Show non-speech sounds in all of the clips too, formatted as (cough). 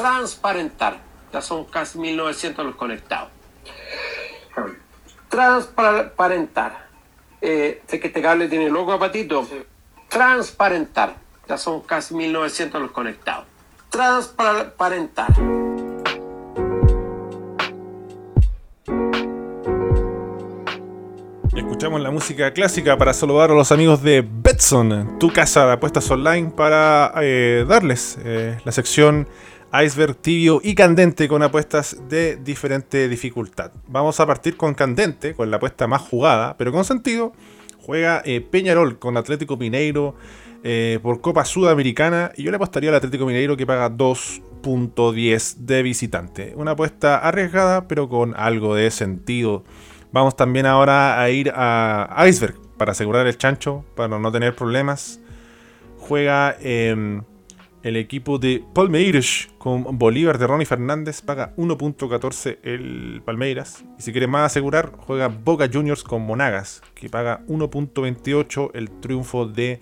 transparentar. Ya son casi 1900 los conectados. Transparentar. Eh, sé que este cable tiene loco a patito. Transparentar. Ya son casi 1900 los conectados. Transparentar. Escuchamos la música clásica para saludar a los amigos de Betson, tu casa de apuestas online, para eh, darles eh, la sección iceberg tibio y candente con apuestas de diferente dificultad. Vamos a partir con candente, con la apuesta más jugada, pero con sentido. Juega eh, Peñarol con Atlético Mineiro por Copa Sudamericana y yo le apostaría al Atlético Mineiro que paga 2.10 de visitante. Una apuesta arriesgada, pero con algo de sentido. Vamos también ahora a ir a Iceberg para asegurar el chancho, para no tener problemas. Juega em, el equipo de Palmeiras con Bolívar de Ronnie Fernández. Paga 1.14 el Palmeiras. Y si quiere más asegurar, juega Boca Juniors con Monagas, que paga 1.28 el triunfo de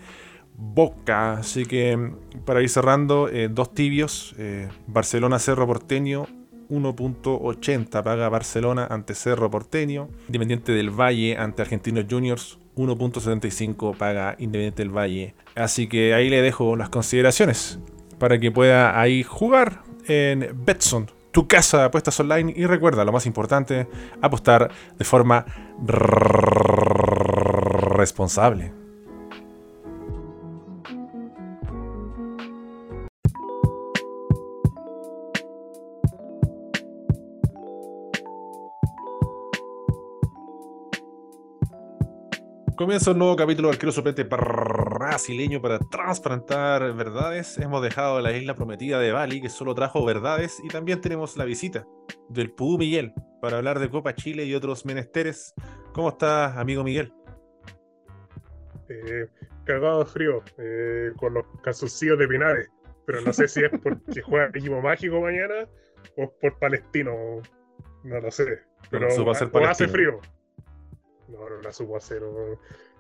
Boca. Así que para ir cerrando, eh, dos tibios. Eh, Barcelona Cerro Porteño 1.80 paga Barcelona ante Cerro Porteño. Independiente del Valle ante Argentinos Juniors. 1.75 paga Independiente del Valle. Así que ahí le dejo las consideraciones para que pueda ahí jugar en Betson, tu casa de apuestas online. Y recuerda, lo más importante, apostar de forma responsable. Comienza un nuevo capítulo del arquero suplente brasileño para transparentar verdades. Hemos dejado la isla prometida de Bali, que solo trajo verdades, y también tenemos la visita del Pudú Miguel para hablar de Copa Chile y otros menesteres. ¿Cómo estás, amigo Miguel? Eh, cagado de frío, eh, con los calzoncillos de Pinares, pero no sé si es porque juega equipo mágico mañana o por palestino, no lo sé. Pero hace frío. No, no la supo hacer.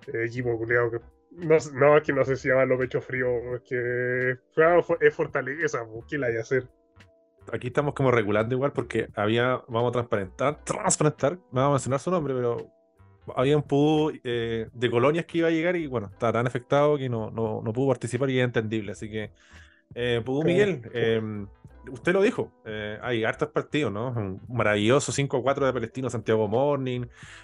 Eh, equipo culiado que. No, no, es que no sé si llama los pechos fríos. Es que. Claro, es fortaleza. ¿Qué la hay a hacer? Aquí estamos como regulando igual porque había. Vamos a transparentar. Transparentar. No vamos a mencionar su nombre, pero. Había un PUD eh, de colonias que iba a llegar y bueno, está tan afectado que no, no, no pudo participar y es entendible. Así que. Eh, Miguel. Eh, usted lo dijo, eh, hay hartos partidos, ¿no? Un maravilloso 5-4 de Palestino, Santiago Morning,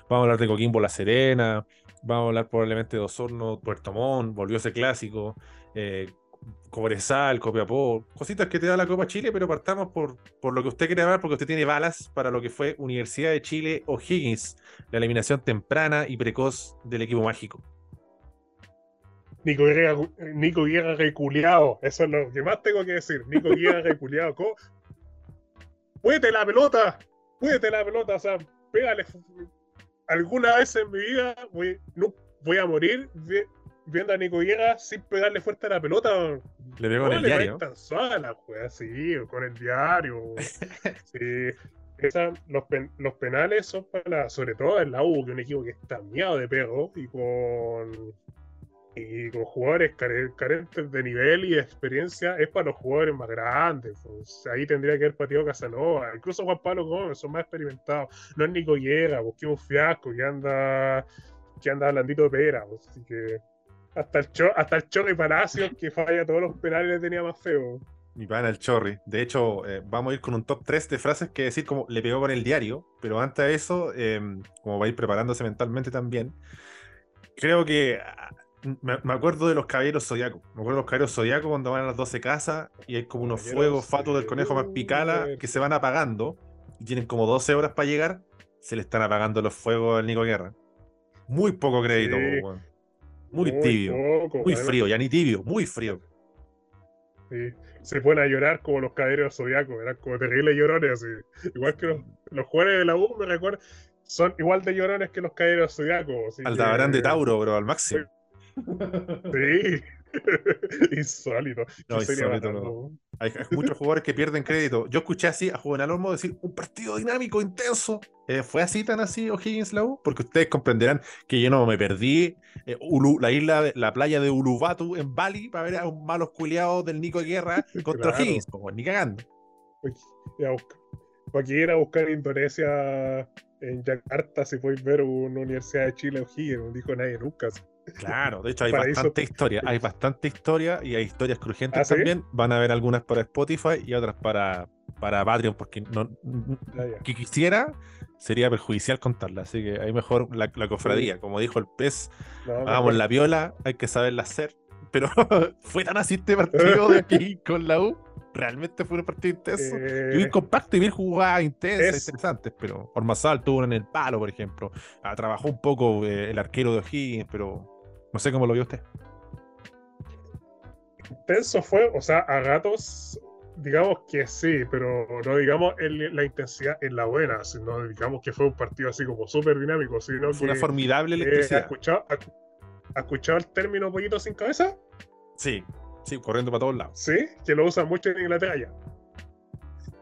vamos a hablar de Coquimbo La Serena, vamos a hablar probablemente de Osorno, Puerto Montt, volvió ese clásico, eh, Cobresal, Copiapó, cositas que te da la Copa Chile, pero partamos por, por lo que usted quiere hablar, porque usted tiene balas para lo que fue Universidad de Chile O'Higgins, la eliminación temprana y precoz del equipo mágico. Nico Guerra, Nico Guerra reculeado. Eso es lo que más tengo que decir. Nico Guerra (laughs) reculeado. Puede la pelota. Puede la pelota. O sea, pégale. Alguna vez en mi vida voy, no, voy a morir viendo a Nico Guerra sin pegarle fuerte a la pelota. Le pego con el diario. Tan suave la sí, con el diario. sí. los, los, penales son para, sobre todo en la U, que es un equipo que está miado de perro y con y con jugadores carentes de nivel y de experiencia es para los jugadores más grandes. Pues. Ahí tendría que haber partido Casanova, incluso Juan Pablo Gómez, son más experimentados. No es Nico Llega, busqué un fiasco que anda que anda blandito de pera. Así que hasta el, cho hasta el Chorri Palacios, que falla todos los penales, le tenía más feo. Mi pana el Chorri. De hecho, eh, vamos a ir con un top 3 de frases que decir como le pegó con el diario, pero antes de eso, em, como va a ir preparándose mentalmente también, creo que me, acuerdo de los caballeros zodiacos. Me acuerdo de los caballeros zodiacos cuando van a las 12 casas y hay como unos fuegos fatos del conejo más picala que se van apagando y tienen como 12 horas para llegar. Se le están apagando los fuegos al Nico Guerra. Muy poco crédito, muy, tibio. muy frío, ya ni tibio, muy frío. Sí. Se ponen a llorar como los caballeros zodiacos, eran como terribles llorones así. Igual que los, los jugadores de la U, me recuerdo, son igual de llorones que los caballeros zodiacos. Aldabarán de Tauro, (laughs) bro, al máximo. Sí. (laughs) insólito. No, insólito Hay, muchos jugadores que pierden crédito. Yo escuché así a Juvenal Olmo decir un partido dinámico, intenso. Eh, ¿Fue así tan así O'Higgins la U? Porque ustedes comprenderán que yo no me perdí eh, la isla, la playa de Ulubatu en Bali para ver a un malos culiados del Nico Guerra (laughs) contra O'Higgins, ni cagando. ¿Para qué ir a buscar Indonesia en Yakarta si podéis ver una Universidad de Chile O'Higgins? No dijo nadie nunca. Claro, de hecho hay bastante historia, hay bastante historia y hay historias crujientes ¿Ah, también. Van a haber algunas para Spotify y otras para, para Patreon, porque no, ah, que quisiera sería perjudicial contarla, así que hay mejor la, cofradía, como dijo el pez, hagamos la viola, hay que saberla hacer, pero (laughs) fue tan así este (laughs) partido de aquí con la U, realmente fue un partido intenso, y bien eh, compacto y bien jugada, intensa, interesante, pero Ormazal tuvo en el palo, por ejemplo, ah, trabajó un poco eh, el arquero de O'Higgins, pero no sé cómo lo vio usted. Intenso fue, o sea, a gatos, digamos que sí, pero no digamos en la intensidad en la buena, sino digamos que fue un partido así como súper dinámico, sino fue una formidable electricidad. ¿ha, escuchado, ha, escuchado el término pollito sin cabeza? Sí, sí, corriendo para todos lados. Sí, que lo usan mucho en Inglaterra ya.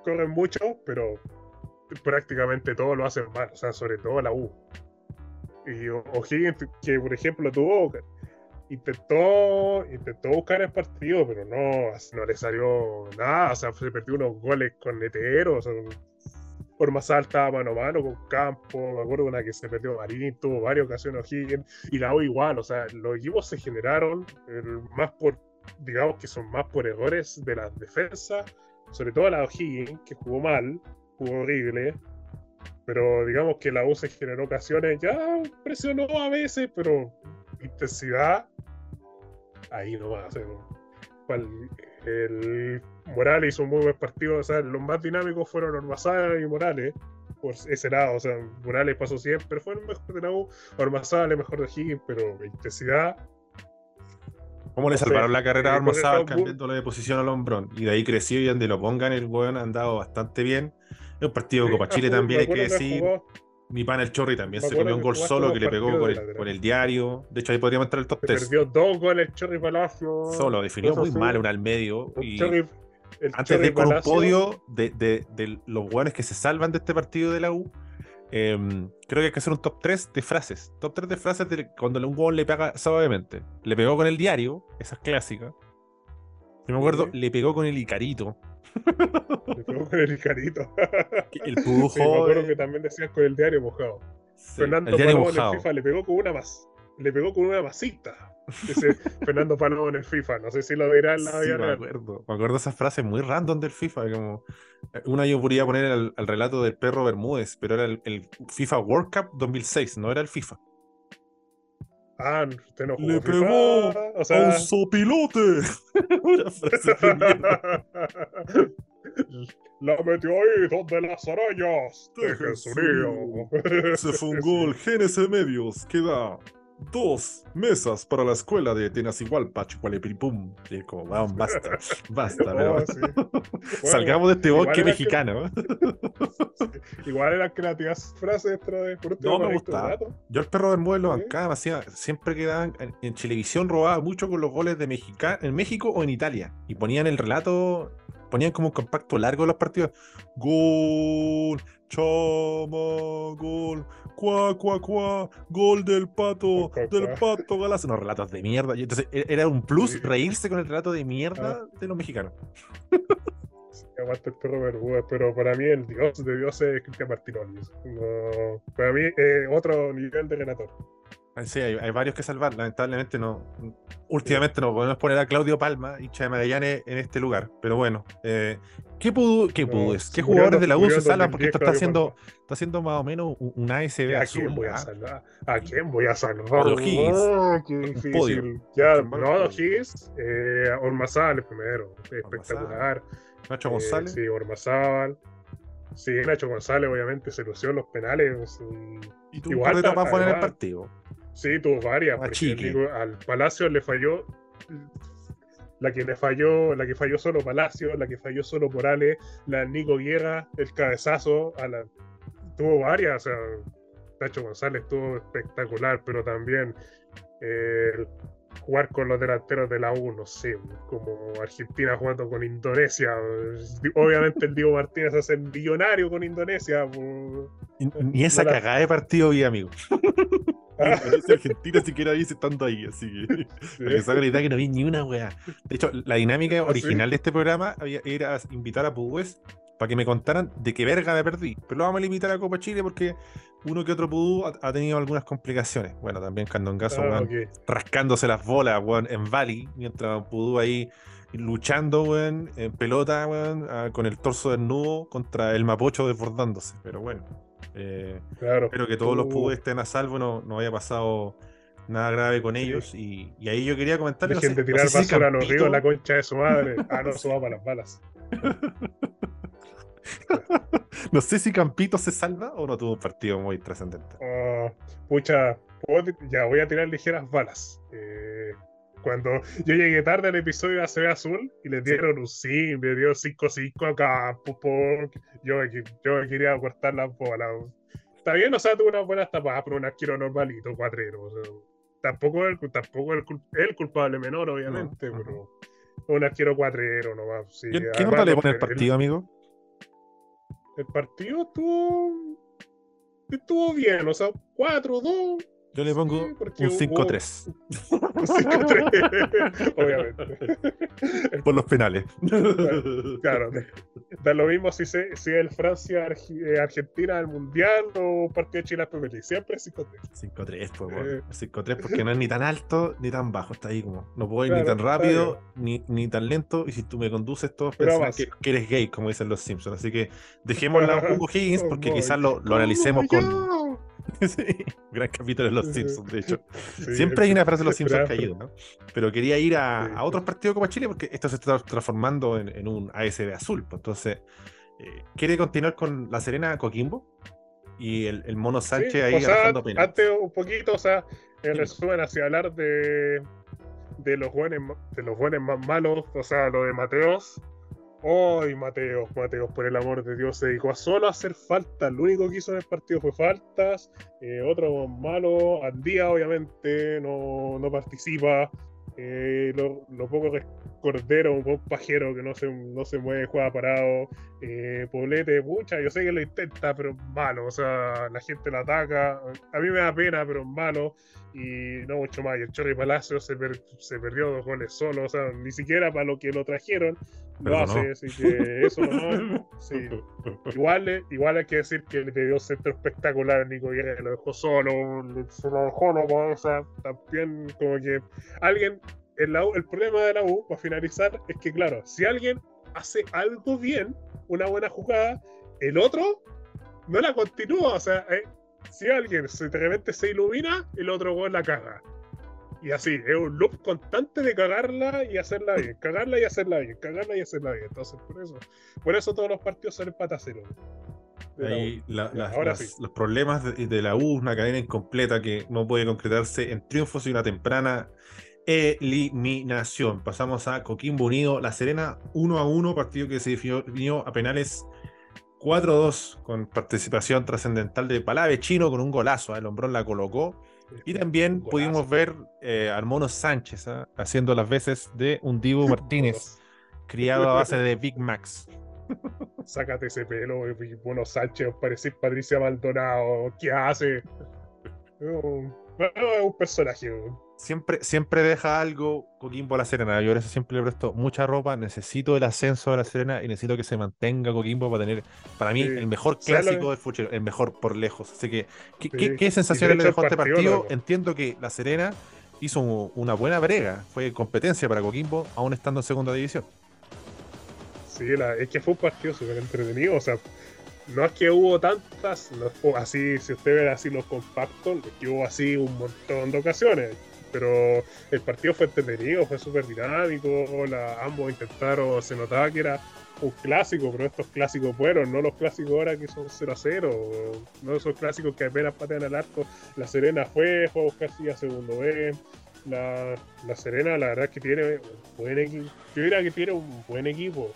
Corren mucho, pero prácticamente todo lo hacen mal, o sea, sobre todo la U. Y O'Higgins, que por ejemplo tuvo, intentó, intentó buscar el partido, pero no, no le salió nada. O sea, se perdió unos goles con neteros. por más alta, mano a mano con Campo. Me acuerdo una que se perdió Marín, tuvo varias ocasiones O'Higgins. Y la O igual, o sea, los equipos se generaron más por, digamos que son más por errores de las defensas. Sobre todo la O'Higgins, que jugó mal, jugó horrible pero digamos que la U se generó ocasiones, ya presionó a veces, pero intensidad, ahí no va. el Morales hizo un muy buen partido, o sea, los más dinámicos fueron Ormazábal y Morales, por ese lado, o sea, Morales pasó siempre, fue el mejor de la U, Ormazábal el mejor de Higgins, pero intensidad. ¿Cómo le salvaron la carrera a Ormazábal cambiándole de posición al hombrón? Y de ahí creció y donde lo pongan, el buen ha andado bastante bien un partido de Copa Chile también, hay que decir. Mi pan el Chorri también se comió un gol solo que le pegó por el, diario. De hecho, ahí podríamos entrar el top 3. Perdió dos goles el Chorri Palacio. Solo, definió muy mal un al medio. Y antes de ir con un podio de, de, de los buenos que se salvan de este partido de la U, em, creo que hay que hacer un top 3 de frases. Top 3 de frases de cuando un gol le pega suavemente. Le pegó con el diario, esa es clásica. Yo me acuerdo, le pegó con el Icarito. (laughs) Le pegó con el Icarito. El pujo. (laughs) Sí, me acuerdo que también decías con el diario mojado. Fernando Paloma en el FIFA le pegó con una más. Le pegó con una masita. Ese (laughs) Fernando Paloma en el FIFA. No sé si lo dirá en la vida me acuerdo. Me acuerdo esas frases muy random del FIFA. Como eh, una yo podría poner al, relato del perro Bermúdez, pero era el, el FIFA World Cup 2006, no era el FIFA. Ah, usted no jugó Le pegó o sea... a un sopilote. (laughs) Una frase (laughs) La metió ahí donde las arañas. Dejen su. Se fue un gol (laughs) GNS Medios que da dos mesas para la escuela de Tenasigualpa, Chicualepiripum. Y como, vamos, basta, (laughs) basta. Oh, (laughs) Salgamos de este bosque mexicano. (laughs) Igual eran creativas frases, pero de No me gustaba. Yo el perro del muelo bancaba, hacía, siempre quedaban en, televisión, robaba mucho con los goles de Mexica, en México o en Italia. Y ponían el relato ponían como un compacto largo los partidos. Gol, chama, gol, cuá, cuá, cuá, gol del pato, del pato Galazo. No, relatos de mierda. entonces e, era un plus reírse con el relato de mierda ah. de los mexicanos. aguanta el perro pero para mí el dios de dios es Cristian Martinoli. No, para mí es otro nivel de relator. Ah, sí, hay, varios que salvar. Lamentablemente no. Últimamente no podemos poner a Claudio Palma, hincha de Magallanes, en este lugar. Pero bueno, eh, ¿qué pudo, qué pudo, qué jugadores de la U se salvan? Porque esto está haciendo, está haciendo más o menos un ASB ¿A quién voy a salvar? ¿A quién voy a salvar? Oh, qué difícil. Ya, no, Higgins, eh, Ormazábal primero, espectacular. Nacho eh, González. sí, Ormazábal. Sí, Nacho González, obviamente, se lució los penales. Y tuvo Igual, un para poner el partido. Sí, tuvo varias. al Palacio le falló la que le falló, la que falló solo Palacio, la que falló solo Morales, la Nico Guerra, el cabezazo, a la, tuvo varias, o sea, Tacho González estuvo espectacular, pero también eh, jugar con los delanteros de la U, no sé, como Argentina jugando con Indonesia. Obviamente el Diego (laughs) Martínez hace el millonario con Indonesia. Ni esa cagada de partido vi, amigo. (laughs) Argentina siquiera dice estando ahí, así que para que no vi ni una wea. De hecho, la dinámica ¿Ah, original de este programa era invitar a Pugues para que me contaran de qué verga me perdí. Pero lo vamos a limitar a Copa Chile porque uno que otro Pudú ha, tenido algunas complicaciones. Bueno, también Candongazo, ah, rascándose las bolas, weón, en Bali, mientras Pudú ahí luchando, weón, en pelota, weón, con el torso desnudo contra el Mapocho desbordándose. Pero bueno, eh, espero que todos los Pudú estén a salvo, no, no haya pasado nada grave con ellos. Y, ahí yo quería comentarles. Dejen de tirar basura a los ríos, la concha de su madre. Ah, no, suba para las balas. (laughs) no sé si Campito se salva o no tuvo un partido muy trascendente. Ah, pucha, ya voy a tirar ligeras balas. Eh, cuando yo llegué tarde al episodio de ACB Azul y le dieron un sim, le dieron 5-5 acá, yo, yo quería cortar la bola. Está bien, o sea, tuvo una buena tapada, pero un arquero normalito, cuatrero. tampoco es tampoco el, el, culpable menor, obviamente, pero un arquero cuatrero nomás. Sí. ¿Qué nota le pone el partido, amigo? El partido estuvo. Estuvo bien, o sea, 4-2. Yo le pongo un 5-3. Un 5-3, (laughs) (laughs) obviamente. Por los penales. Claro, da lo mismo si, se, si es el Francia-Argentina eh, del Mundial o partido de Chile Premier Siempre 5-3. 5-3, pues, bueno. 5-3 porque no es ni tan alto ni tan bajo. Está ahí como. No puedo ir ni tan rápido ni, ni tan lento. Y si tú me conduces, todos pensarán que, que, eres gay, como dicen los Simpsons. Así que dejémosla un (laughs) Hugo Higgins porque quizás lo, lo analicemos con (laughs) sí, gran capítulo de Los Simpsons, de hecho. Siempre hay una frase de Los Simpsons caído, ¿no? Pero quería ir a, otros partidos como Chile porque esto se está transformando en, un ASB azul. Pues, entonces, eh, ¿quiere continuar con La Serena Coquimbo? Y el, Mono Sánchez ahí o Antes un poquito, o sea, en resumen, hacia hablar de, de los buenos de los buenos más malos, o sea, lo de Mateos Ay, Mateo, Mateo, por el amor de Dios, se dedicó a solo hacer faltas. Lo único que hizo en el partido fue faltas. Eh, otro malo, Andía, obviamente, no, no participa. Eh, lo, poco que Cordero, un pajero que no se, no se mueve, juega parado. Eh, Poblete, pucha, yo sé que lo intenta, pero malo. O sea, la gente lo ataca. A mí me da pena, pero malo. Y no mucho más. Y el Chorri Palacio se, se perdió dos goles solo. O sea, ni siquiera para lo que lo trajeron lo hace. Así que eso no. (laughs) sí. igual, igual hay que decir que le dio centro espectacular a Nico Vieira, lo dejó solo. Se lo dejó, no, o sea, también como que alguien el, problema de la U, para finalizar, es que, claro, si alguien hace algo bien, una buena jugada, el otro no la continúa. O sea, eh, si alguien se, de repente se ilumina, el otro gol la caga. Y así, es un loop constante de cagarla y hacerla bien, cagarla y hacerla bien, cagarla y hacerla bien. Entonces, por eso, por eso todos los partidos son empate a cero. Ahí los problemas de, de, la U, una cadena incompleta que no puede concretarse en triunfos y una temprana eliminación. Pasamos a Coquimbo Unido, La Serena 1 a 1, partido que se definió a penales 4-2 con participación trascendental de Palave Chino con un golazo, ¿eh? el hombrón la colocó. Y también pudimos ver eh, al Mono Sánchez ¿eh? haciendo las veces de un Divo (laughs) Martínez, criado a base de Big Max. Sácate ese pelo, Mono Sánchez, parece Patricia Maldonado, ¿qué hace? es un personaje siempre, siempre deja algo Coquimbo a la Serena. Yo eso siempre le presto mucha ropa. Necesito el ascenso de la Serena y necesito que se mantenga Coquimbo para tener, para mí, el mejor clásico del fuchero, el mejor por lejos. Así que, ¿qué, qué, sensaciones le dejó este partido? Entiendo que la Serena hizo una buena brega. Fue competencia para Coquimbo, aún estando en segunda división. Sí, es que fue un partido súper entretenido. O sea, no es que hubo tantas, así, si usted ve así los compactos, que hubo así un montón de ocasiones pero el partido fue entretenido, fue súper dinámico, ambos intentaron, se notaba que era un clásico, pero estos clásicos fueron, no los clásicos ahora que son 0 a 0, no esos clásicos que apenas patean al arco. La Serena fue, fue a buscar a segundo B. La, la, Serena, la verdad es que tiene buen equipo. Yo diría que tiene un buen equipo.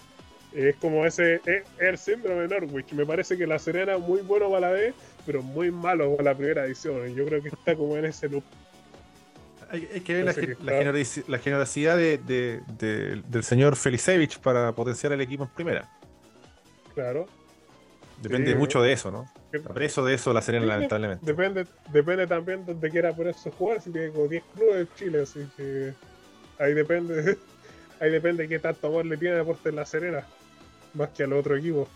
Es como ese, es el síndrome de Norwich. Me parece que la Serena muy bueno para la B, pero muy malo para la primera edición. Yo creo que está como en ese loop hay, que ver la, generosidad del señor Felicevich para potenciar el equipo en primera. Claro. Depende mucho de eso, ¿no? Preso de eso la Serena, lamentablemente. Depende, depende también de donde quiera por eso jugar. Si tiene como 10 clubes en Chile, así que ahí depende. (laughs) Ahí depende de qué tanto amor le tiene deporte en la Serena. Más que al otro equipo.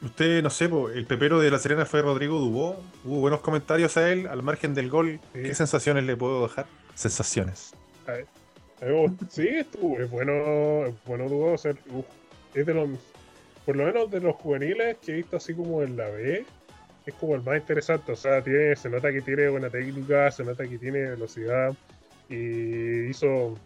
usted, no sé, el pepero de La Serena fue Rodrigo Dubó. Hubo buenos comentarios a él, al margen del gol. ¿Qué sensaciones le puedo dejar? Sensaciones. sí, estuvo, es bueno, es bueno Dubó. es de los, por lo menos de los juveniles que he visto así como en la B, es como el más interesante. O sea, tiene, se nota que tiene buena técnica, se nota que tiene velocidad y hizo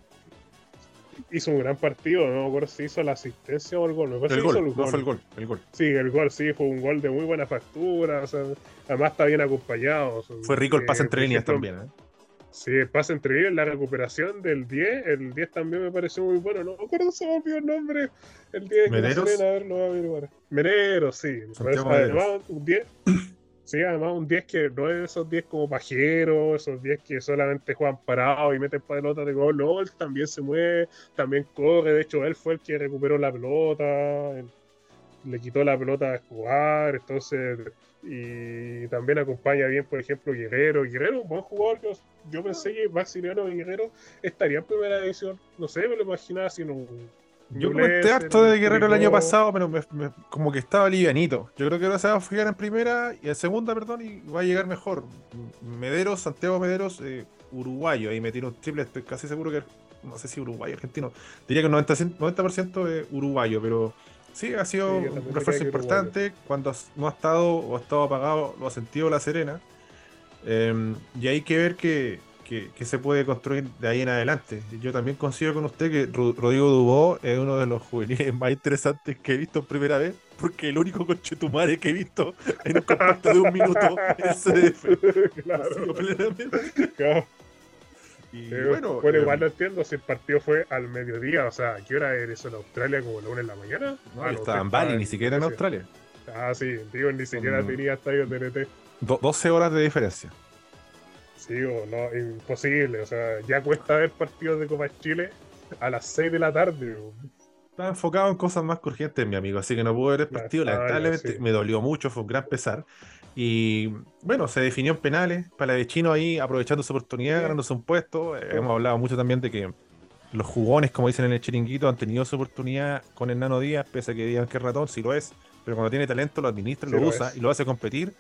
hizo un gran partido, no me acuerdo si hizo la asistencia o el gol. el, gol, el, gol. fue el gol, el gol. Sí, el gol, sí, fue un gol de muy buena factura, o sea, además está bien acompañado. fue rico el pase entre líneas también, ¿eh? Sí, el pase entre líneas, la recuperación del 10, el 10 también me pareció muy bueno, no me acuerdo se me olvidó el nombre, el 10 ¿Mederos? a ver, lo voy a Menero, sí, además, un 10 Sí, además un 10 que no es esos 10 como pajeros, esos 10 que solamente juegan parados y meten pelota de gol, no, él también se mueve, también corre, de hecho él fue el que recuperó la pelota, le quitó la pelota a jugar, entonces, y también acompaña bien, por ejemplo, Guerrero, Guerrero, un buen jugador, yo, pensé que Maximiliano Guerrero estaría en primera división, no sé, me lo imaginaba así un yo comenté harto de Guerrero el año pasado, pero como que estaba livianito. Yo creo que ahora se va a fijar en primera y en segunda, perdón, y va a llegar mejor. Mederos, Santiago Mederos, eh, uruguayo. Ahí me tiro un triple, estoy casi seguro que, no sé si uruguayo, argentino. Diría que el 90%, 90 es uruguayo, pero sí, ha sido un refuerzo importante. Cuando no ha estado o ha estado apagado, lo ha sentido La Serena. Em, y hay que ver que que, se puede construir de ahí en adelante. Yo también considero con usted que Rodrigo Dubó es uno de los juveniles (laughs) más interesantes que he visto en primera vez, porque el único conchetumare que he visto en un compacto de un minuto (laughs) es CDF. Claro. Y bueno, bueno, igual eh, no entiendo si el partido fue al mediodía, o sea, ¿qué hora era eso en Australia? ¿Como la una en la mañana? No, ah, estaba en Bali, ni siquiera en Australia. Ah, sí, digo, ni siquiera tenía estadio TNT. 12 horas de diferencia. Sí, o no, imposible. O sea, ya cuesta ver partidos de Copa Chile a las 6 de la tarde. Estaba enfocado en cosas más urgentes, mi amigo, así que no pude ver el partido. Lamentablemente me dolió mucho, fue un gran pesar. Y bueno, se definió en penales. Para de Chino ahí aprovechando su oportunidad, ganándose un puesto. Eh, hemos hablado mucho también de que los jugones, como dicen en el chiringuito, han tenido su oportunidad con el Nano Díaz, pese a que digan que es ratón, si lo es. Pero cuando tiene talento, lo administra, lo, usa y lo hace competir.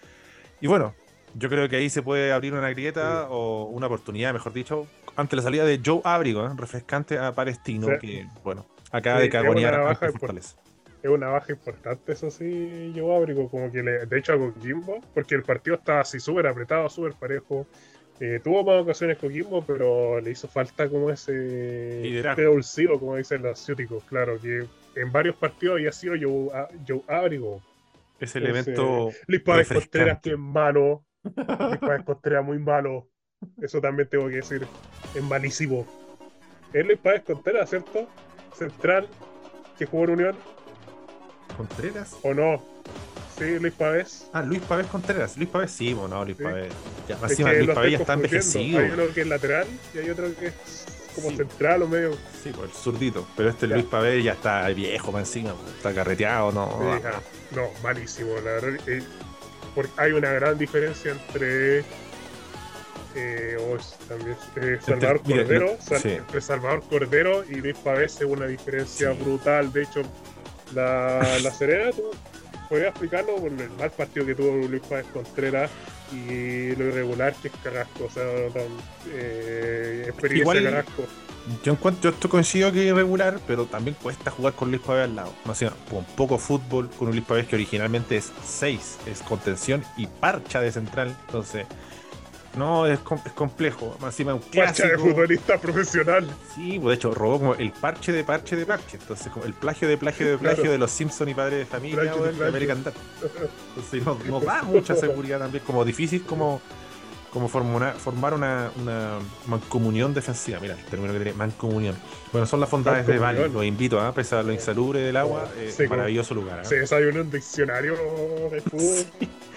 Y bueno, yo creo que ahí se puede abrir una grieta o una oportunidad, mejor dicho, ante la salida de Joe Abrigo, ¿eh? refrescante a Palestino, que, bueno, acaba de carbonear a Fortaleza. Es una baja importante, eso sí, Joe Abrigo, como que le, de hecho a Coquimbo, porque el partido estaba así súper apretado, súper parejo. Eh, tuvo más ocasiones Coquimbo, pero le hizo falta como ese pedulcido, como dicen los ciúticos, claro, que en varios partidos había sido Joe, Joe Abrigo. Ese elemento. Luis Pávez Contreras, que en mano. Luis Páez muy malo. Eso también tengo que decir. Es malísimo. Es Luis Páez Contreras, ¿cierto? Central, que jugó en Unión. ¿Contreras? ¿O no? Sí, Luis Pavés. Ah, Luis Pavés Contreras. Luis Pavés sí, bueno, Luis Pavés. Ya, Luis Pavés ya está envejecido. Hay uno que es lateral y hay otro que es como central o medio. Sí, por el zurdito. Pero este Luis Pavés ya está viejo encima, está carreteado, no. no, malísimo, la verdad. Eh, porque hay una gran diferencia entre eh, también, eh, Salvador Cordero, entre Salvador Cordero y Luis Pavés es una diferencia brutal. De hecho, la, la Serena, tú podrías explicarlo por el mal partido que tuvo Luis Pavés Contreras y lo irregular que es Carrasco, o sea, eh, experiencia Carrasco. Yo encuentro, yo coincido que es irregular, pero también cuesta jugar con Luis Pavés al lado. No sé, con poco fútbol, con un Luis Pavés que originalmente es 6, es contención y parcha de central. Entonces, no, es, es complejo. Encima un Parcha de futbolista profesional. Sí, pues de hecho, robó como el parche de parche de parche. Entonces, como el plagio de plagio de plagio de los Simpson y padres de familia o de American Dad. Entonces, no, da mucha seguridad también. Como difícil como como formar una, una, mancomunión defensiva. Mira, el término que tiene, mancomunión. Bueno, son las fondades de Bali. Los invito, a ¿ah? pesar de lo insalubre del agua, eh, maravilloso lugar. ¿eh? Se desayunó un diccionario de fútbol.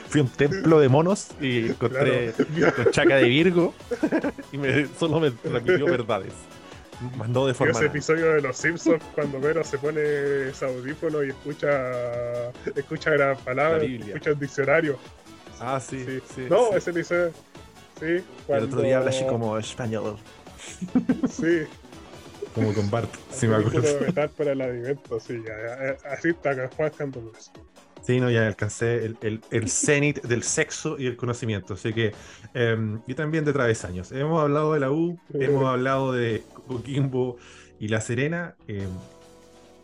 Fui a un templo de monos y (laughs) encontré con chaca de Virgo (laughs) y me, solo me repitió verdades. Mandó de forma. Ese episodio de Los Simpsons cuando Vero se pone ese audífono y escucha escucha la palabra, escucha el diccionario. Ah, sí. sí. no, ese dice Sí, El otro día habla así como español. Sí. como con Bart, sí me acuerdo. metal para el alimento, sí, así está Juan Sí, no, ya alcancé el, el, el (laughs) cenit del sexo y el conocimiento. Así que, em, y también de travesaños. Hemos hablado de la U, hemos hablado de Coquimbo y La Serena. em,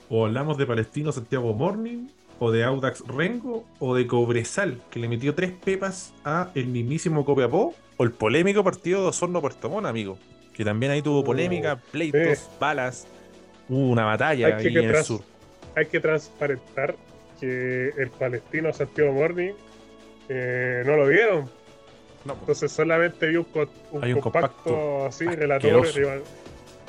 o hablamos de Palestino Santiago Morning, o de Audax Rengo, o de Cobresal, que le metió tres pepas a el mismísimo Copiapó, o el polémico partido de Osorno Puerto Montt, amigo. Que también ahí tuvo polémica, pleitos, sí. balas. Hubo una batalla ahí en el sur. Hay que transparentar que el palestino Santiago Morning eh, no lo vieron. No, Entonces solamente vi un, co- un Hay un compacto, compacto así, relator asqueroso.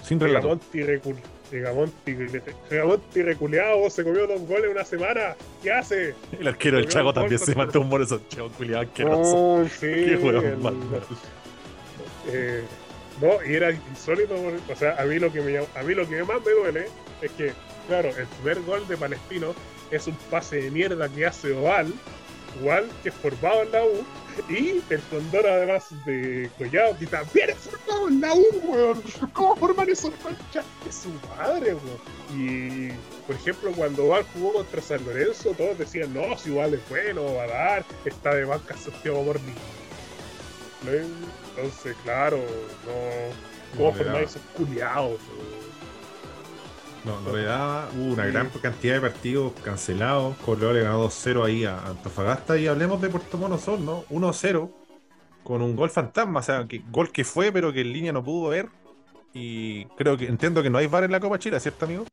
sin de relato. Gamonti recul- de Gamonti, de Gamonti reculeado, se comió dos goles en una semana. ¿Qué hace? El arquero del Chaco gol también se mató un mono esos chavos culiados asquerosos. Oh, sí, Qué más eh, no, y era insólito, o sea, a mí lo que me a mí lo que más me duele es que, claro, el primer gol de Palestino es un pase de mierda que hace Oval, igual que es formado en la U, y el condor además de Collado, que también es formado en la U, weón. ¿Cómo forman esos conchas de su madre, weón? Y, por ejemplo, cuando Oval jugó contra San Lorenzo, todos decían, no, si Oval es bueno, va a dar, está de banca Santiago Morning. Entonces, claro, no. ¿Cómo No daba. esos culiados? No, no le daba. Hubo una gran cantidad de partidos cancelados. Correo le ganó 2-0 ahí a Antofagasta. Y hablemos de Puerto Mono Sol, ¿no? 1-0 con un gol fantasma. O sea, que, gol que fue, pero que en línea no pudo ver. Y creo que entiendo que no hay VAR en la Copa Chile, ¿cierto, amigo?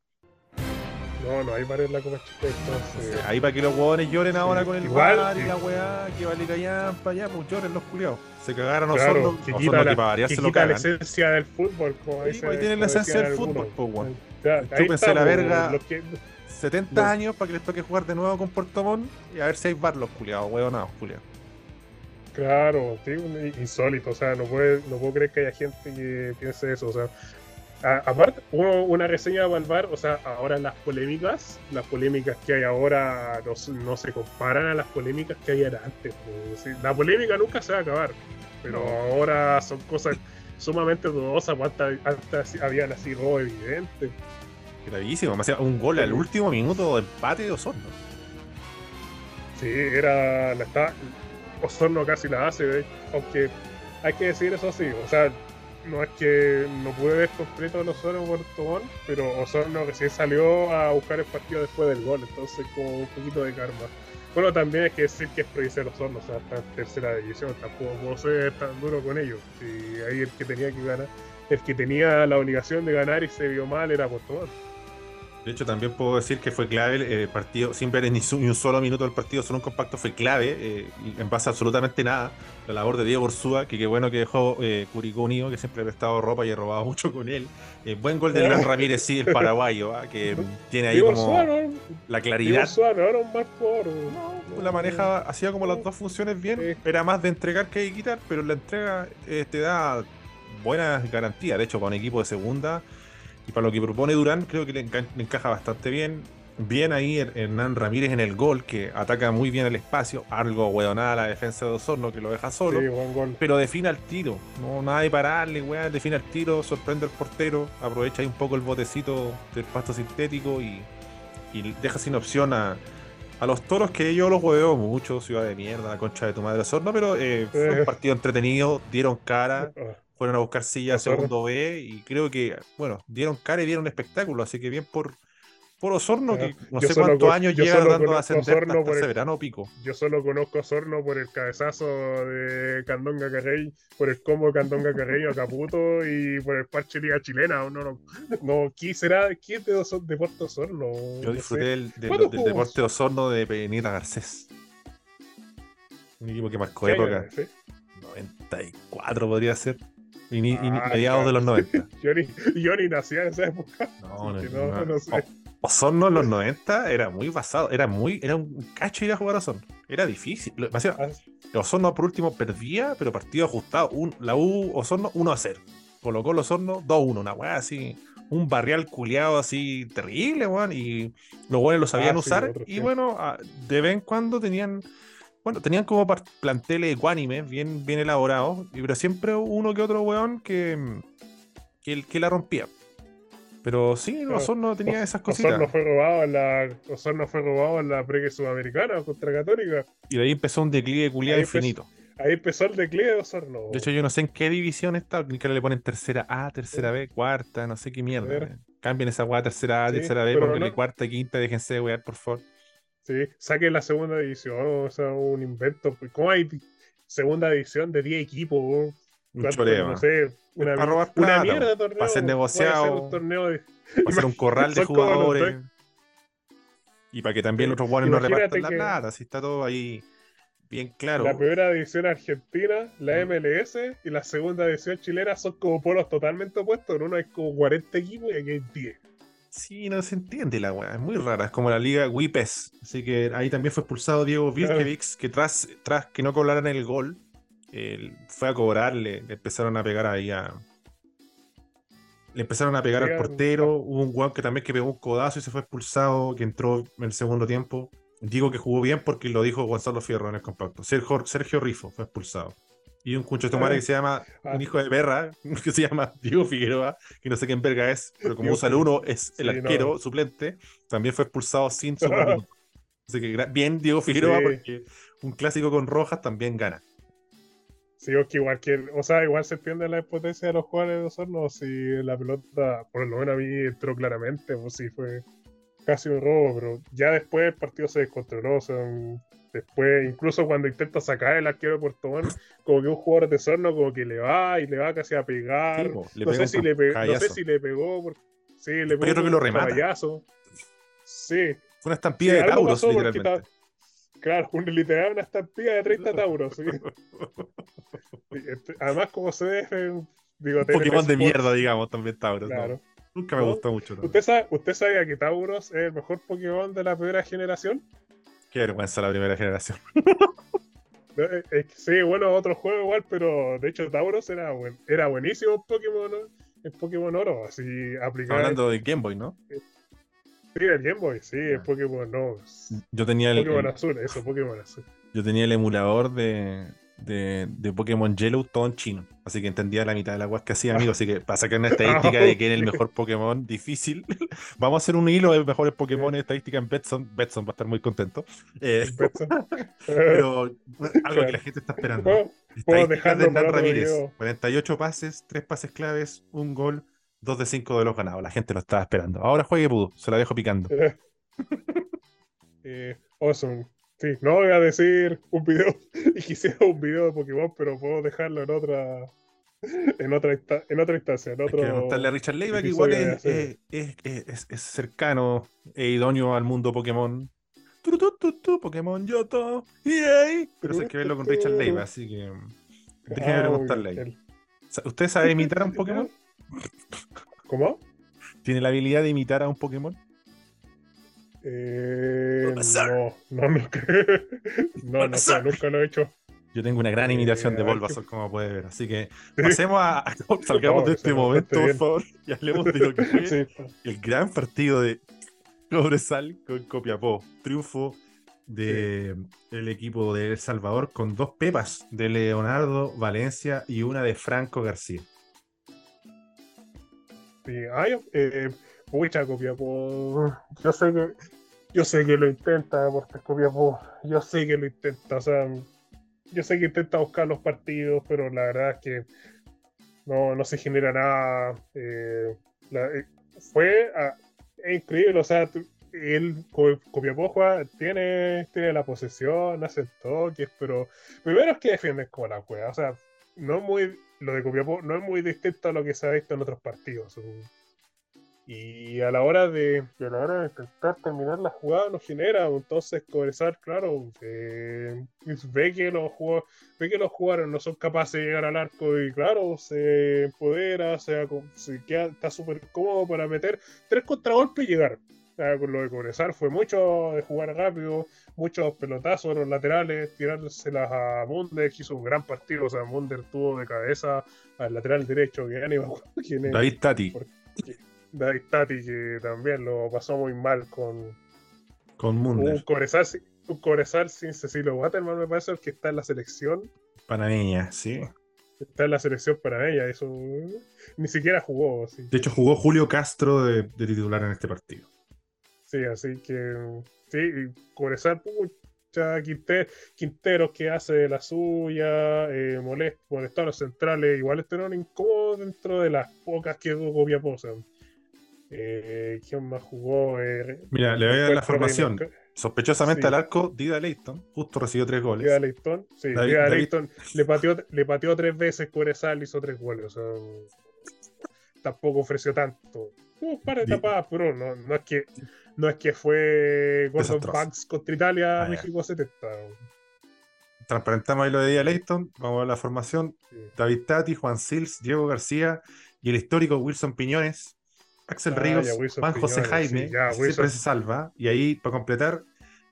No, no hay varios en la Copa Chile, entonces. Ahí para que los huevones lloren ahora con el Igual, VAR y la weá, que vale callar para allá, pues lloren los culiados. Se cagaron a Claro, Osorno, que Osorno que la, para variar que se lo quita la esencia del fútbol. Como Sí, ahí tienen la esencia del fútbol, algunos. Ahí Chúpense la verga. que- 70 No. años para que les toque jugar de nuevo con Puerto Montt y a ver si hay VAR los culiados, huevonados, culiados. Claro, sí, insólito, o sea, no, puede, no puedo creer que haya gente que piense eso, o sea, aparte, hubo una reseña de Valvar, o sea, ahora las polémicas, las polémicas que hay ahora no, se- no se comparan a las polémicas que había antes, pues, sí, la polémica nunca se va a acabar, pero ahora son cosas sumamente pues, antes, antes habían así robo evidente, Gravísimo, un gol al último minuto de empate de Osorno. sí, era, la está, Osorno casi la hace, aunque hay que decir eso sí, o sea, no es que no pude ver completo el Osorno Puerto Montt, pero Osorno recién salió a buscar el partido después del gol, entonces como un poquito de karma. Bueno, también hay que decir que es provincia de Osorno, o sea, está tercera división, tampoco puedo ser tan duro con ellos. Y ahí el que tenía que ganar, el que tenía la obligación de ganar y se vio mal era Puerto Montt. De hecho, también puedo decir que fue clave el eh, partido, sin ver ni, su- ni un solo minuto del partido, solo un compacto fue clave, eh, y en base a absolutamente nada. La labor de Diego Orsúa, que qué bueno que dejó eh, Curicó unido, que siempre ha prestado ropa y ha robado (laughs) mucho con él. Eh, buen gol del Gran Ramírez, sí, el paraguayo, ah, que tiene ahí Diego como Suárez, la Diego claridad. Suárez, ahora un mal jugador. No, la maneja, hacía como las dos funciones bien. Era más de entregar que de quitar, pero la entrega eh, te da buenas garantías. De hecho, para un equipo de segunda y para lo que propone Durán, creo que le, enca- le encaja bastante bien. Bien ahí Her- Hernán Ramírez en el gol, que ataca muy bien el espacio. Algo hueonada la defensa de Osorno, que lo deja solo. Sí, buen gol. Pero define al tiro, no nada de pararle, weá, define al tiro, sorprende al portero, aprovecha ahí un poco el botecito del pasto sintético y, y deja sin opción a, a los toros que yo los hueveo mucho, ciudad de mierda, la concha de tu madre Osorno, pero eh, fue un Eh. partido entretenido, dieron cara, Ah, fueron a buscar silla Osorno. segundo B y creo que, bueno, dieron cara y dieron espectáculo, así que bien por, por Osorno, que no Yo sé cuántos años lleva dando a ascender Osorno hasta por ese el- verano pico. Yo solo conozco a Sorno por el cabezazo de Candonga Carrey, por el combo de Candonga Carrey a Caputo y por el parche liga chilena. No, no, no, ¿quién será? ¿Quién de, Oso- de Puerto Osorno? Yo No disfruté del, del- ¿Cuándo del deporte de Osorno de Penita Garcés. Un equipo que marcó ¿Qué año época. era ese? 94 podría ser. Ini- ini- Ah, mediados de los 90. (laughs) Yo ni, yo ni nací en esa época. No, no, no, no. sé. Osorno en los 90 era muy basado. Era muy. Era un cacho ir a jugar a Osorno. Era difícil. Demasiado- Ah, Osorno por último perdía, pero partido ajustado. Un- la U Osorno 1 a 0. Colocó los Osorno 2 a 1. Una weá así. Un barrial culiado así terrible, weón. Y los buenos lo sabían Ah, sí, usar. y bueno, a- de vez en cuando tenían. Bueno, tenían como planteles ecuánimes, bien, bien elaborados. Pero siempre uno que otro weón que. que, que la rompía. Pero sí, Osorno tenía esas cositas. Osorno fue robado en la, Osorno fue robado en la pre sudamericana contra Católica. Y de ahí empezó un declive culiado infinito. ahí empezó el declive de Osorno. De hecho, yo no sé en qué división está, ni que le ponen tercera A, tercera B, cuarta, no sé qué mierda. Cambien esa weá tercera A, tercera B, pónganle cuarta, quinta, déjense de wear, por favor. Sí, saquen la segunda división, o sea, un invento. ¿Cómo hay segunda división de 10 equipos? Un choreo. No sé, una, para robar una mierda de torneo. Para ser negociado. Para hacer, hacer un corral de jugadores. Y para que también los otros jugadores no repartan la plata, así está todo ahí bien claro. La primera división argentina, la MLS y la segunda división chilena son como polos totalmente opuestos. En uno hay como 40 equipos y aquí hay 10. Sí, no se entiende la weá, es muy rara, es como la liga Wipes. Así que ahí también fue expulsado Diego Vilkevics, que tras, tras que no cobraran el gol, fue a cobrar, le, empezaron a pegar ahí a. Le empezaron a pegar al portero. Hubo un guan que también que pegó un codazo y se fue expulsado, que entró en el segundo tiempo. Digo que jugó bien porque lo dijo Gonzalo Fierro en el compacto. Sergio, Sergio Rifo fue expulsado. Y un cucho tomare que se llama, un ah. hijo de perra, (laughs) que se llama Diego Figueroa, que no sé quién verga es, pero como usa el uno, es el arquero suplente, también fue expulsado sin su (laughs) Así que bien Diego Figueroa, porque un clásico con rojas también gana. Sí, o que igual que, o sea, igual se pierde la potencia de los jugadores de Osorno si la pelota, por lo menos a mí entró claramente, pues sí fue casi un robo, pero ya después el partido se descontroló, o sea, después, incluso cuando intenta sacar el arquero de Puerto Montt, como que un jugador de Osorno como que le va y le va casi a pegar, no, sé si le no, sé si le pegó, sí, le pegó yo creo que lo remata. Sí. Fue una estampida de Tauros, literalmente. Claro, un, literal una estampida de 30 (laughs) Tauros. ¿sí? Este, además, como se ve, digo, un Pokémon de mierda, digamos, también Tauros. Claro. Nunca me gustó mucho. ¿Usted sabe, ¿Usted sabe que Tauros es el mejor Pokémon de la primera generación? Qué vergüenza la primera generación. (laughs) sí, bueno, otro juego igual, pero de hecho Tauros era, buen, era buenísimo Pokémon, ¿no? el Pokémon Oro, así aplicado. Hablando de Game Boy, ¿no? Sí, el Game Boy, sí, el Pokémon no. Yo tenía el. Pokémon azul, eso, Pokémon azul. Yo tenía el emulador de, de, de, Pokémon Yellow todo en chino. Así que entendía la mitad de la guas que hacía, amigo. Así que para sacar una (laughs) estadística de quién es el mejor Pokémon difícil, (laughs) vamos a hacer un hilo de mejores Pokémon estadística en Betson. Betson va a estar muy contento. Eh, (laughs) pero algo que la gente está esperando. Estadísticas de Hernán Ramírez: 48 pases, 3 pases claves, un gol, 2 de 5 de los ganados. La gente lo estaba esperando. Ahora juegue Pudo, se la dejo picando. eh, awesome. Sí, no voy a decir un video (laughs) y quisiera un video de Pokémon, pero puedo dejarlo en otra en otra, en otra instancia. En otro Hay que contarle a Richard Leiva que igual es, es, es, es, cercano e idóneo al mundo Pokémon. Pokémon Yoto. Pero hay que verlo con Richard Leiva, así que déjeme ah, preguntarle ahí. ¿Usted sabe imitar a un (laughs) Pokémon? ¿Cómo? ¿Tiene la habilidad de imitar a un Pokémon? Eh, no, no, nunca, (laughs) no, no sé, nunca lo he hecho. Yo tengo una gran imitación de Bulbasaur, como puede ver. Así que (laughs) pasemos a. (laughs) salgamos de este momento, por favor, y hablemos de lo que fue el gran partido de Cobresal con Copiapó. Triunfo del equipo de El Salvador con dos pepas de Leonardo Valencia y una de Franco García. Sí, ay, eh, Pucha, Copiapó. Yo sé que. Yo sé que lo intenta, porque Copiapó. Yo sé que lo intenta. O sea, yo sé que intenta buscar los partidos, pero la verdad es que no, no se genera nada. Eh, eh, fue ah, increíble, o sea, él, Copiapó juega, tiene, tiene la posesión, hace toques, pero primero es que defienden como la cueva. O sea, no muy, lo de Copiapó no es muy distinto a lo que se ha visto en otros partidos. Y a la hora de, a la hora de intentar terminar la jugada no genera, entonces Cobresal, claro, eh, ve que los ve que los jugadores no son capaces de llegar al arco y claro, se empodera, se, se queda, está súper cómodo para meter tres contragolpes y llegar. con lo de Cobresal fue mucho de jugar rápido, muchos pelotazos a los laterales, tirárselas a Munder, que hizo un gran partido, o sea, Munder tuvo de cabeza al lateral derecho, que ya ni quién David Tati. David Tati, que también lo pasó muy mal con, con Munder. Un Cobresal, sin Cecilio Waterman, me parece, el que está en la selección. Panameña, sí. está en la selección para ella, eso ni siquiera jugó. Así. De hecho, jugó Julio Castro de, de titular en este partido. Sí, así que sí, y Cobresal, pucha, Quinte- Quinteros que hace de la suya, eh, molest, molestó a los centrales, igual estuvieron incómodos dentro de las pocas que jugó Copiapó. Eh, ¿Quién más jugó? Eh, Mira, le voy a dar la formación. Sospechosamente Sí. al arco, Dida Leighton, justo recibió tres goles. Liga Leighton, sí, David- David- Leighton le pateó, le pateó tres veces Cobresal, hizo tres goles. O sea, tampoco ofreció tanto. Hubo un par de tapadas, pero no, no es que no es que fue Gordon. Banks contra Italia, Ah. México 70. Transparentamos ahí lo de Dida Leighton. Vamos a ver la formación. Sí. David Tati, Juan Sils, Diego García y el histórico Wilson Piñones, Axel Ah, Ríos, Juan José Piñones, Jaime, sí, ya, siempre se salva. Y ahí, para completar,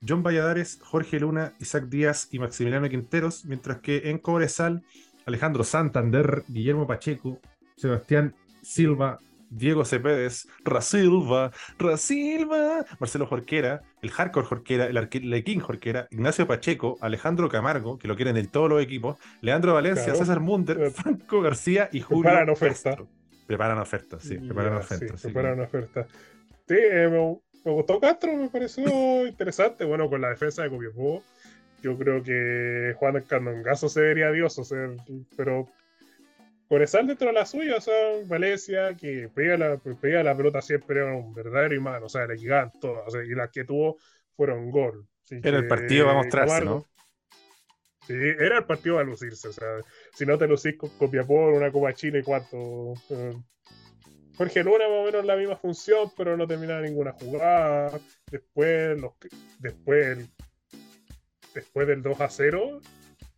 John Valladares, Jorge Luna, Isaac Díaz y Maximiliano Quinteros, mientras que en Cobresal, Alejandro Santander, Guillermo Pacheco, Sebastián Silva, Diego Cepedes, Rasilva, Rasilva, Marcelo Jorquera, el Hardcore Jorquera, el Arque- Lequín Jorquera, Ignacio Pacheco, Alejandro Camargo, que lo quieren en todos los equipos, Leandro Valencia, Claro. César Munder, Eh, Franco García y Julio. Oferta. Castro. Preparan ofertas, sí, preparan Ya, ofertas. sí, que- preparan oferta. Sí, eh, me, me gustó Castro, me pareció (laughs) interesante. Bueno, con la defensa de Copiapó, yo creo que Juan Candongazo se vería Dios, o sea, pero Cobresal dentro de la suya, o sea, Valencia, que pega la, pega la pelota siempre era un verdadero imán, o sea, le llegaban todas, o sea, y las que tuvo fueron gol. Así Era el que, partido para mostrarse, Camargo- ¿no? Sí, era el partido para lucirse. O sea, si no te lucís con Copiapó en una Copa Chile, ¿cuánto? Eh, Jorge Luna más o menos la misma función, pero no terminaba ninguna jugada. Después, los, después, después del 2 a 0,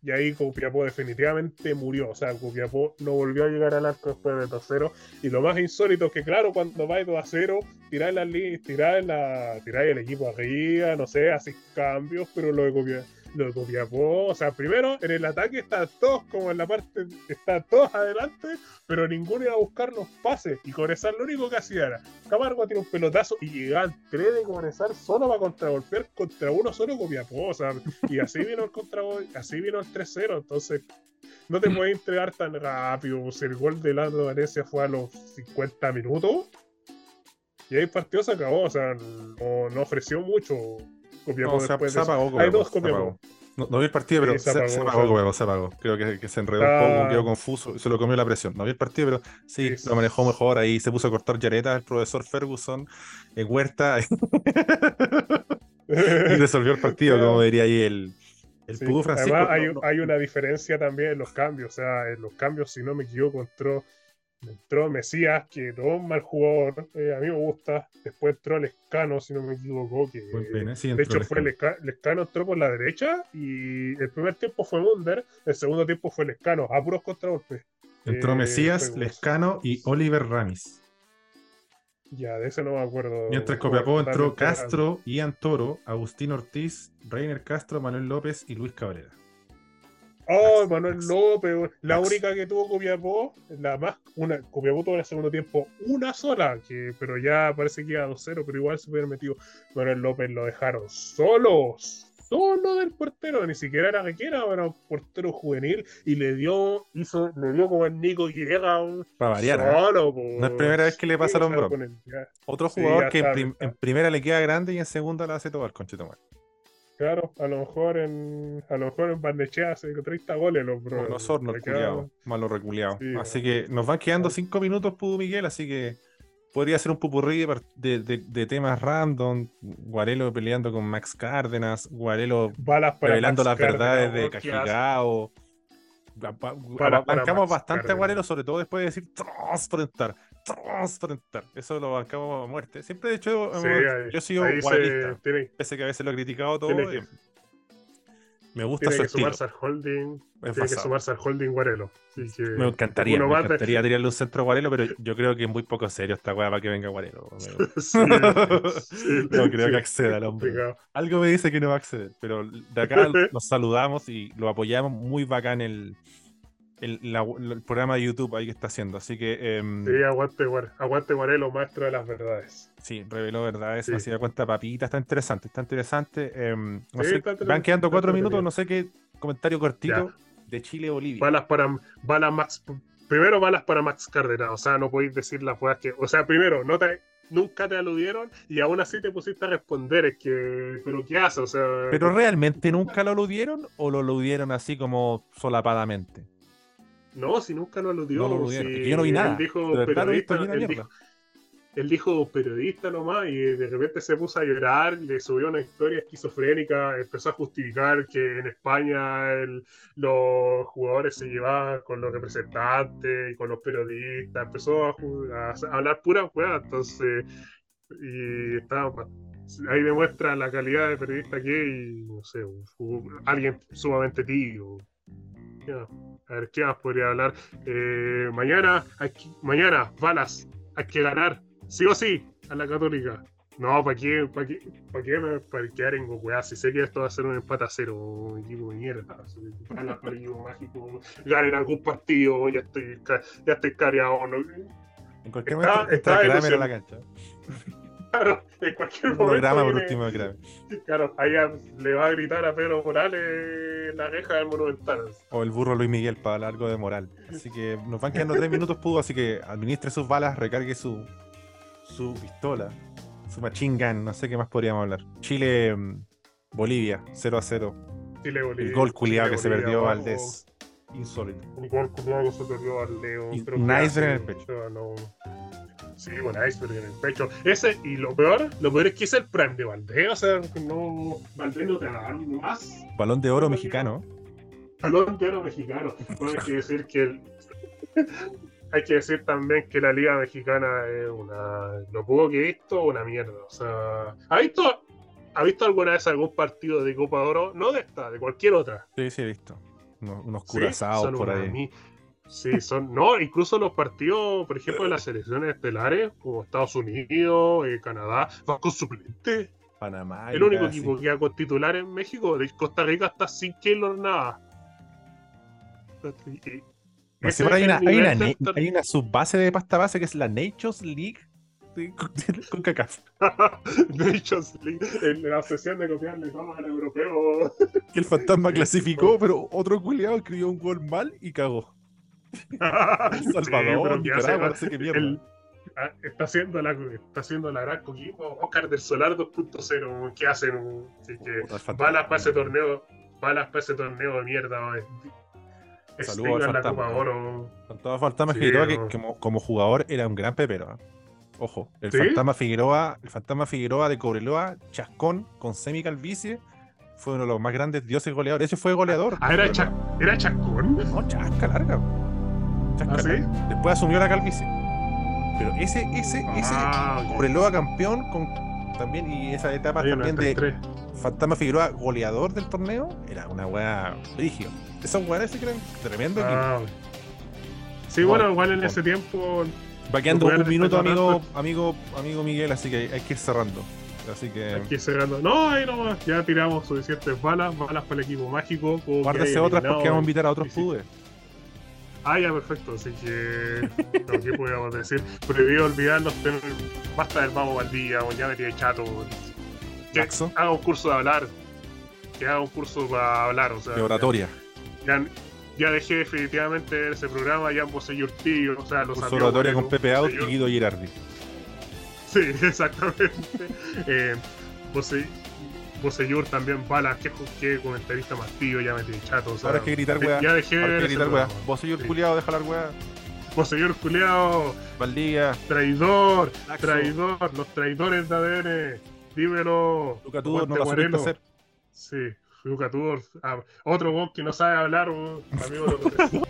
y ahí Copiapó definitivamente murió. O sea, Copiapó no volvió a llegar al arco después del 2 a 0. Y lo más insólito es que, claro, cuando vais 2 a 0, tiráis, la, tiráis, la, el equipo arriba, no sé, hacéis cambios, pero lo de Copiapó lo Copiapó, o sea, primero en el ataque están todos como en la parte, están todos adelante, pero ninguno iba a buscar los pases. Y Cobresal lo único que hacía era, Camargo tiene un pelotazo y llegaban tres de Cobresal solo para contragolpear contra uno solo Copiapó, o sea, y así vino el contragol, así vino el 3-0, entonces no te puedes entregar tan rápido, si el gol de Lando Valencia fue a los 50 minutos, y ahí partido se acabó, o sea, no, no ofreció mucho No, después se de apagó Hay dos. No, no vi el partido, pero Sí, se apagó, se se apagó, apagó. Copiapó, se apagó. Creo que, que se enredó Ah. un poco, quedó confuso, se lo comió la presión. No vi el partido, pero sí, Sí. lo manejó mejor. Ahí se puso a cortar yaretas el profesor Ferguson en Huerta (laughs) y resolvió el partido, como diría ahí el, el Sí, Pudo Francisco. Además, hay, no, hay una diferencia también en los cambios. O sea, en los cambios, si no me equivoco, entró, entró Mesías, que no es un mal jugador. eh, a mí me gusta. Después entró Lescano, si no me equivoco. Que. Sí, de hecho, fue Lescano. Lesca- Lescano entró por la derecha y el primer tiempo fue Munder. El segundo tiempo fue Lescano, a puros contragolpes. Entró eh, Mesías. Lescano y Oliver Ramis. Ya, de ese no me acuerdo. Mientras Copiapó entró Castro, Ian Toro, Agustín Ortiz, Reiner Castro, Manuel López y Luis Cabrera. Oh, Manuel. López, la única que tuvo Copiapó, la más, una, Copiapó tuvo en el segundo tiempo una sola, que, pero ya parece que iba 2-0, pero igual se hubiera metido. Manuel López lo dejaron solo, solo del portero, ni siquiera era Requera, era un portero juvenil, y le dio, hizo, le dio como el Nico un Para variar. ¿eh? solo. No es primera vez que le pasa al Sí, o sea, hombro. con el- ya, Otro jugador que en, prim- primera le queda grande y en segunda la hace todo el conchetomar. Claro, a lo mejor en, a lo mejor en Bandechea hace 30 goles los bro. Queda- culiao, malo reculeado. Sí, así que nos van quedando Sí. cinco minutos, Pudo Miguel, así que podría ser un pupurrí de, de- de- temas random. Guarelo peleando con Max Cárdenas, Guarelo revelando Max las verdades Cárdenas, de. Cajigao. Bancamos bastante a. Guarelo, sobre todo después de decir Eso lo bancamos a muerte. Siempre, de hecho, Sí, hemos- ahí- yo he sido pese a que a veces lo he criticado todo. Tiene que- me gusta tiene su que estilo. sumarse al holding. Es Tiene que sumarse al holding Guarelo. Que Me encantaría, me de- encantaría tirarle un centro a Guarelo, pero yo creo que es muy poco serio esta weá para que venga Guarelo. (laughs) Sí, sí, (laughs) No creo que acceda el hombre. Algo me dice que no va a acceder, pero de acá (laughs) los saludamos y lo apoyamos muy bacán el, el, la- el programa de YouTube ahí que está haciendo. Así que em, Sí, aguante, aguante Guarelo, maestro de las verdades. sí, reveló verdades, Sí. así da cuenta papita, está interesante, está interesante. em, no Sí, sé, está van quedando cuatro minutos, no sé qué comentario cortito. de Chile-Bolivia. Balas para, balas Max, primero balas para Max Cárdenas, o sea, no podéis decir las cosas que, o sea, primero, no te, nunca te aludieron y aún así te pusiste a responder, es que, pero ¿qué hace? O sea, ¿Pero realmente nunca lo aludieron o lo aludieron así como solapadamente? No, si nunca lo aludió, No lo si yo no vi nada. Él dijo no visto periodista, él dijo, él dijo periodista nomás y de repente se puso a llorar, le subió una historia esquizofrénica, empezó a justificar que en España el- los jugadores se llevaban con los representantes y con los periodistas, empezó a, hablar pura hueá, entonces, y estaba, ahí demuestra la calidad de periodista que es y no sé, alguien sumamente tibio. Ya, A ver, ¿qué más podría hablar? Eh, mañana, hay que- mañana, balas, hay que ganar, sí o sí, a la Católica. No, ¿para qué? ¿Para qué? ¿Para qué me para quedar en? Si sé que esto va a ser un empate a cero, equipo de mierda. Equipo mágico, ganen algún partido, ya estoy, ya estoy cariado. ¿no? En cualquier momento está está la cancha. (laughs) Claro, en cualquier momento. programa por último Kramer. Claro, ahí le va a gritar a Pedro Morales la reja del Monumental. O el burro Luis Miguel para largo de moral. Así que nos van quedando tres minutos, Pudo, así que administre sus balas, recargue su, su pistola, su machine gun, no sé qué más podríamos hablar. Chile, mm, Bolivia, 0 a 0. Chile, Bolivia, El gol culiado que se perdió abajo. Valdés. Insólito. Un gol culiado que se perdió al Leo. Y pero un ¿qué iceberg en el pecho. No- Sí, un iceberg en el pecho. Ese, y lo peor, lo peor es que es el prime de Valdés. O sea, no, Valdés no te va a dar más. Balón de oro mexicano. Balón de oro mexicano. Bueno, hay que decir que el- (laughs) hay que decir también que la liga mexicana es una lo poco que he visto una mierda o sea ¿ha visto ha visto alguna vez algún partido de Copa de Oro no de esta de cualquier otra Sí, sí, he visto. Unos, unos curazados por ahí. mi- sí son no incluso los partidos por ejemplo de las selecciones estelares como Estados Unidos eh, Canadá van con suplente Panamá. el único casi. equipo que queda con titular en México de Costa Rica está sin Keylor nada hay una, hay, una, hay subbase de pasta base que es la Nations League de- con, CACAF. (laughs) Nations League, en la obsesión de copiarle todo al europeo. Que el fantasma (laughs) clasificó, pero otro culiado escribió un gol mal y cagó. (laughs) Salvador, pero ¿qué hace? Nicaragua, no sé qué mierda. El- ah, está haciendo la está haciendo la gran Oscar del Solar 2.0 ¿qué hacen? Así que Puta, fantasma. balas para ese torneo balas para ese torneo de mierda Saludos al la fantasma. Copa Oro Con todo fantasma Sí, Figueroa, que, que como, como jugador era un gran pepero. ¿ah? Ojo, el ¿Sí? fantasma Figueroa, el fantasma Figueroa de Cobreloa, chascón, con semicalvicie, fue uno de los más grandes dioses goleadores. Ese fue goleador. ah era, cha- era Chacón No, chasca larga. ¿Ah, sí? Después asumió la calvicie. Pero ese, ese, ese Ah, ok. Cobreloa campeón con también, y esa etapa Hay también de 3-3. Fantasma Figueroa goleador del torneo, era una weá rígida. Esos weones que eran tremendo equipo. Ah, sí, Bueno, igual en ese tiempo Va quedando a un minuto, amigo, amigo, amigo Miguel, así que hay que ir cerrando. Así que Aquí cerrando. No, ahí nomás. Ya tiramos suficientes balas. Balas para el equipo mágico. que guárdese otras porque vamos a invitar a otros sí. Ah, ya, perfecto. Así que. no, ¿Qué podríamos decir? Prohibido olvidarnos. Pero basta del vamos Valdía. O ya me tiene chato. Que Laxo, haga un curso de hablar. Que haga un curso para hablar. O sea, de oratoria. Ya, ya dejé definitivamente ese programa. Ya posee Urtillo. O sea, los Curso amigos oratoria con Pepe Out y Guido Girardi. Sí, (laughs) exactamente. eh, Bosellur también, Balas, que, que comentarista más tío, ya me tiene chato. O sea, Ahora hay que gritar de- weá. Ya dejé ese gritar weá. el Sí. culiado, deja la weá. Bosellur culeado, Valdía, traidor, Laxo. traidor, los traidores de ADN, dímelo. Luca Tudor, no lo hacer. Sí, Luca Tudor, ah, otro weón que no sabe hablar, weón, amigo de los (laughs)